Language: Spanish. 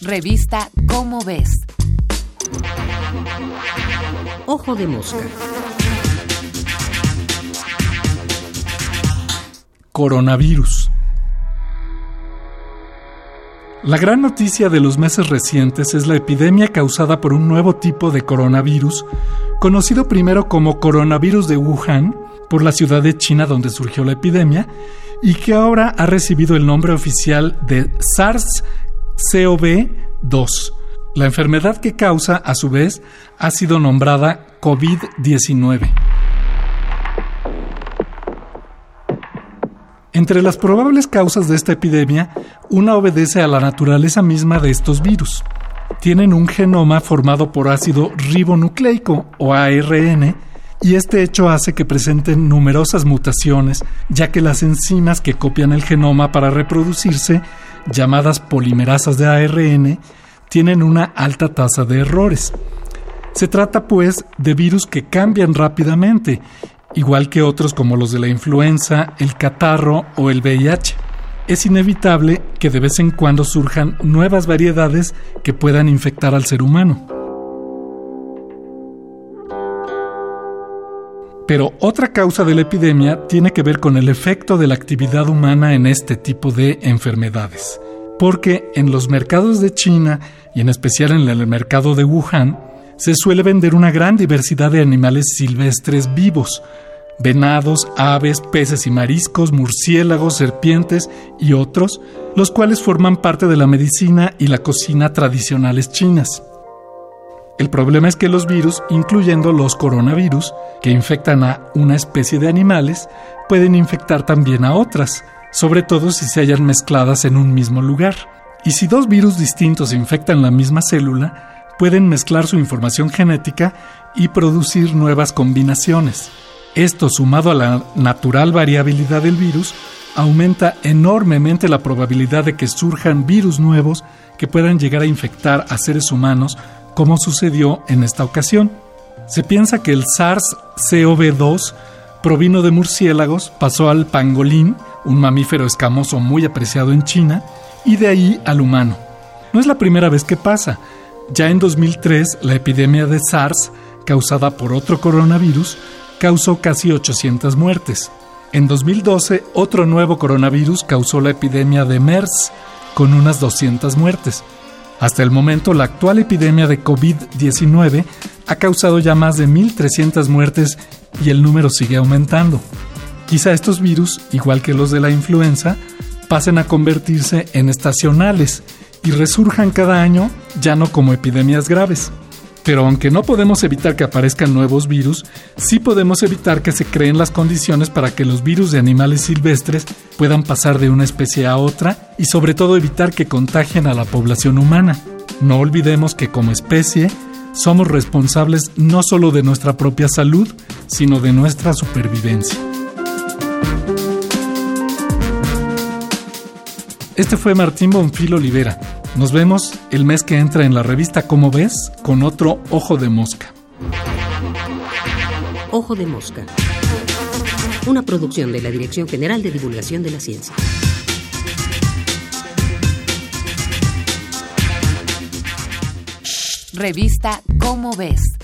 Revista Cómo ves. Ojo de mosca. Coronavirus. La gran noticia de los meses recientes es la epidemia causada por un nuevo tipo de coronavirus, conocido primero como coronavirus de Wuhan, por la ciudad de China donde surgió la epidemia, y que ahora ha recibido el nombre oficial de SARS-CoV-2. La enfermedad que causa, a su vez, ha sido nombrada COVID-19. Entre las probables causas de esta epidemia, una obedece a la naturaleza misma de estos virus. Tienen un genoma formado por ácido ribonucleico o ARN y este hecho hace que presenten numerosas mutaciones, ya que las enzimas que copian el genoma para reproducirse, llamadas polimerasas de ARN, tienen una alta tasa de errores. Se trata pues de virus que cambian rápidamente, igual que otros como los de la influenza, el catarro o el VIH. Es inevitable que de vez en cuando surjan nuevas variedades que puedan infectar al ser humano. Pero otra causa de la epidemia tiene que ver con el efecto de la actividad humana en este tipo de enfermedades. Porque en los mercados de China y en especial en el mercado de Wuhan, se suele vender una gran diversidad de animales silvestres vivos, venados, aves, peces y mariscos, murciélagos, serpientes y otros, los cuales forman parte de la medicina y la cocina tradicionales chinas. El problema es que los virus, incluyendo los coronavirus, que infectan a una especie de animales, pueden infectar también a otras, sobre todo si se hallan mezcladas en un mismo lugar. Y si dos virus distintos infectan la misma célula, pueden mezclar su información genética y producir nuevas combinaciones. Esto, sumado a la natural variabilidad del virus, aumenta enormemente la probabilidad de que surjan virus nuevos que puedan llegar a infectar a seres humanos como sucedió en esta ocasión. Se piensa que el SARS-CoV-2 provino de murciélagos, pasó al pangolín, un mamífero escamoso muy apreciado en China, y de ahí al humano. No es la primera vez que pasa. Ya en 2003, la epidemia de SARS, causada por otro coronavirus, causó casi 800 muertes. En 2012, otro nuevo coronavirus causó la epidemia de MERS, con unas 200 muertes. Hasta el momento, la actual epidemia de COVID-19 ha causado ya más de 1.300 muertes y el número sigue aumentando. Quizá estos virus, igual que los de la influenza, pasen a convertirse en estacionales y resurjan cada año ya no como epidemias graves. Pero aunque no podemos evitar que aparezcan nuevos virus, sí podemos evitar que se creen las condiciones para que los virus de animales silvestres puedan pasar de una especie a otra y sobre todo evitar que contagien a la población humana. No olvidemos que como especie somos responsables no solo de nuestra propia salud, sino de nuestra supervivencia. Este fue Martín Bonfil Olivera. Nos vemos el mes que entra en la revista Como ves con otro Ojo de Mosca. Ojo de Mosca. Una producción de la Dirección General de Divulgación de la Ciencia. Revista Cómo ves.